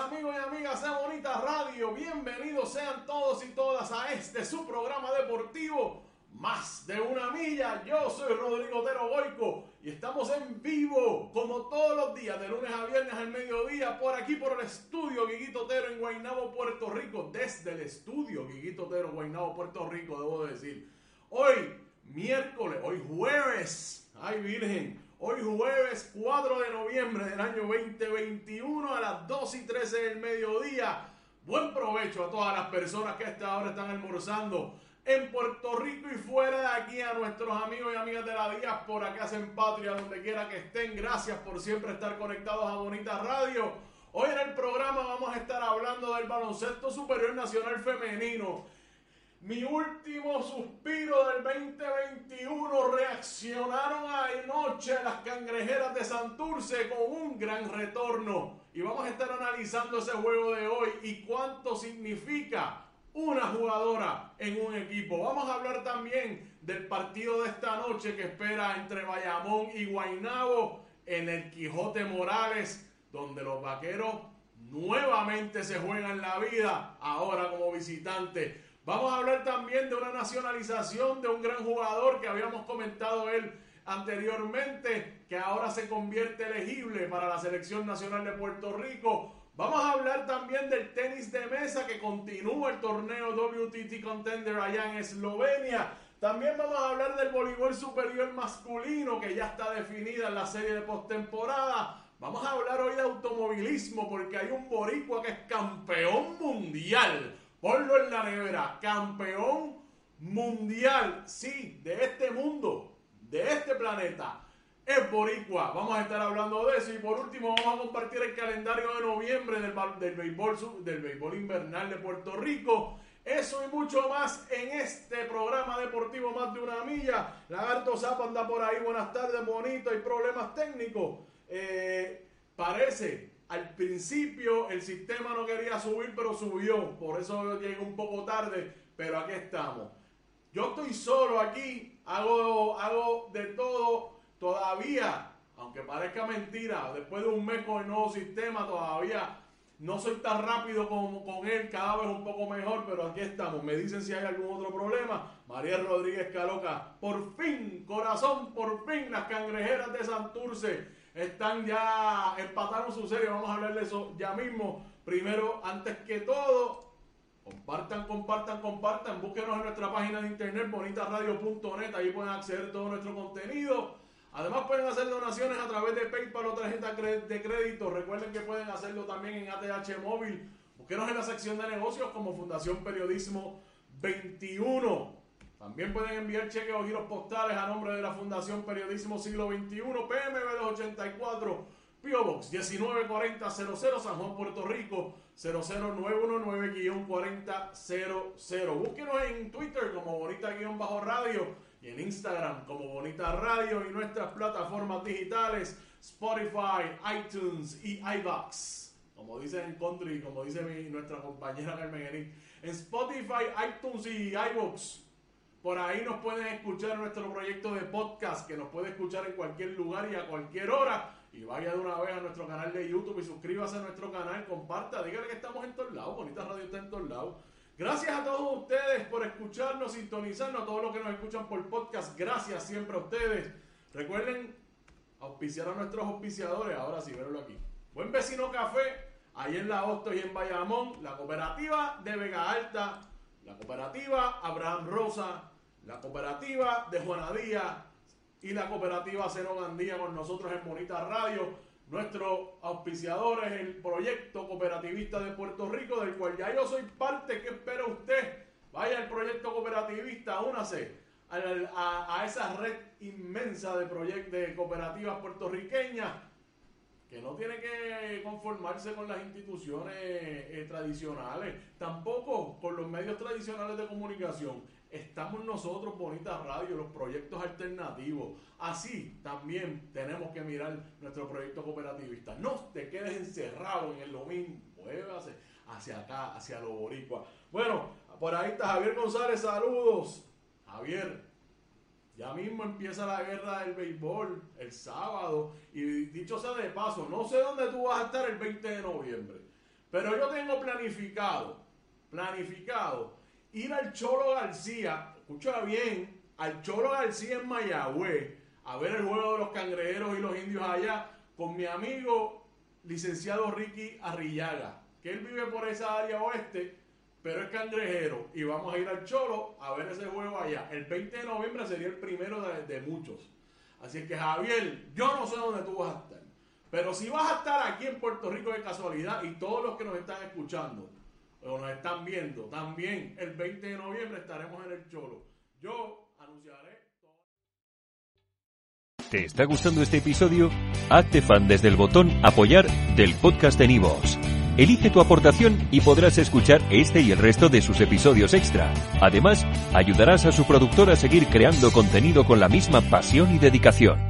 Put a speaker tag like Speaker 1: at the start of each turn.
Speaker 1: Amigos y amigas de Bonita Radio. Bienvenidos sean todos y todas a este su programa deportivo, Más de una milla. Yo soy Rodrigo Otero Goico y estamos en vivo, como todos los días, de lunes a viernes al mediodía, por aquí, por el estudio Guiguito Otero en Guaynabo, Puerto Rico. Desde el estudio Guiguito Otero, Guaynabo, Puerto Rico, debo decir. Hoy, miércoles, hoy jueves. Ay, Virgen. Hoy jueves 4 de noviembre del año 2021 a las 2 y 13 del mediodía. Buen provecho a todas las personas que a esta hora están almorzando en Puerto Rico y fuera de aquí a nuestros amigos y amigas de la diáspora que hacen patria donde quiera que estén. Gracias por siempre estar conectados a Bonita Radio. Hoy en el programa vamos a estar hablando del baloncesto superior nacional femenino. Mi último suspiro del 2021 reaccionaron anoche las cangrejeras de Santurce con un gran retorno. Y vamos a estar analizando ese juego de hoy y cuánto significa una jugadora en un equipo. Vamos a hablar también del partido de esta noche que espera entre Bayamón y Guaynabo en el Quijote Morales, donde los vaqueros nuevamente se juegan la vida ahora como visitante. Vamos a hablar también de una nacionalización de un gran jugador que habíamos comentado él anteriormente, que ahora se convierte elegible para la selección nacional de Puerto Rico. Vamos a hablar también del tenis de mesa que continúa el torneo WTT Contender allá en Eslovenia. También vamos a hablar del voleibol superior masculino que ya está definida en la serie de postemporada. Vamos a hablar hoy de automovilismo porque hay un boricua que es campeón mundial. Ponlo en la nevera, campeón mundial, sí, de este mundo, de este planeta. Es boricua, vamos a estar hablando de eso y por último vamos a compartir el calendario de noviembre del, del, béisbol, del béisbol invernal de Puerto Rico. Eso y mucho más en este programa deportivo Más de una milla. Lagarto Zapa anda por ahí, buenas tardes, bonito, hay problemas técnicos. Eh, parece, al principio el sistema no quería subir, pero subió. Por eso llegué un poco tarde, pero aquí estamos. Yo estoy solo aquí, hago, hago de todo todavía, aunque parezca mentira, después de un mes con el nuevo sistema, todavía no soy tan rápido como con él, cada vez un poco mejor, pero aquí estamos. Me dicen si hay algún otro problema. María Rodríguez Caloca, por fin, corazón, por fin, las cangrejeras de Santurce están ya, empataron su serie, vamos a hablar de eso ya mismo. Primero, antes que todo, Compartan, compartan, compartan. Búsquenos en nuestra página de internet bonitasradio.net. Ahí pueden acceder a todo nuestro contenido. Además pueden hacer donaciones a través de PayPal o tarjeta de crédito. Recuerden que pueden hacerlo también en ATH Móvil. Búsquenos en la sección de negocios como Fundación Periodismo 21. También pueden enviar cheques o giros postales a nombre de la Fundación Periodismo Siglo XXI, PMB 284, P.O. Box 194000 San Juan, Puerto Rico 00919-4000. Búsquenos en Twitter como Bonita-Radio y en Instagram como Bonita Radio y nuestras plataformas digitales Spotify, iTunes y iBox. Como dicen en country, como dice mi, nuestra compañera Carmen. En Spotify, iTunes y iBox. Por ahí nos pueden escuchar nuestro proyecto de podcast que nos puede escuchar en cualquier lugar y a cualquier hora. Y vaya de una vez a nuestro canal de YouTube y suscríbase a nuestro canal, comparta, dígale que estamos en todos lados, Bonita Radio está en todos lados. Gracias a todos ustedes por escucharnos, sintonizarnos, a todos los que nos escuchan por podcast. Gracias siempre a ustedes. Recuerden auspiciar a nuestros auspiciadores. Ahora sí, verlo aquí. Buen Vecino Café, ahí en La Hosto y en Bayamón. La cooperativa de Vega Alta. La cooperativa Abraham Rosa. La cooperativa de Juana Díaz. Y la cooperativa Cero Gandía con nosotros en Bonita Radio nuestro auspiciador es el proyecto cooperativista de Puerto Rico, del cual ya yo soy parte. ¿Qué espera usted? Vaya al proyecto cooperativista, únase a, a, esa red inmensa de, proyectos de cooperativas puertorriqueñas que no tiene que conformarse con las instituciones eh, tradicionales, tampoco con los medios tradicionales de comunicación estamos nosotros, Bonita Radio, los proyectos alternativos. Así también tenemos que mirar nuestro proyecto cooperativista. No te quedes encerrado en el mismo, muévase hacia acá, hacia lo boricua. Bueno, por ahí está Javier González, saludos. Javier, ya mismo empieza la guerra del béisbol el sábado. Y dicho sea de paso, no sé dónde tú vas a estar el 20 de noviembre. Pero yo tengo planificado, planificado ir al Cholo García, escucha bien, al Cholo García en Mayagüez, a ver el juego de los cangrejeros y los indios allá, con mi amigo licenciado Ricky Arrillaga, que él vive por esa área oeste, pero es cangrejero, y vamos a ir al Cholo a ver ese juego allá. El 20 de noviembre sería el primero de, de muchos. Así que Javier, yo no sé dónde tú vas a estar, pero si vas a estar aquí en Puerto Rico de casualidad y todos los que nos están escuchando, o nos están viendo, también el 20 de noviembre estaremos en el Cholo. Yo anunciaré.
Speaker 2: ¿Te está gustando este episodio? Hazte fan desde el botón Apoyar del podcast de Nivos. Elige tu aportación y podrás escuchar este y el resto de sus episodios extra. Además, ayudarás a su productor a seguir creando contenido con la misma pasión y dedicación.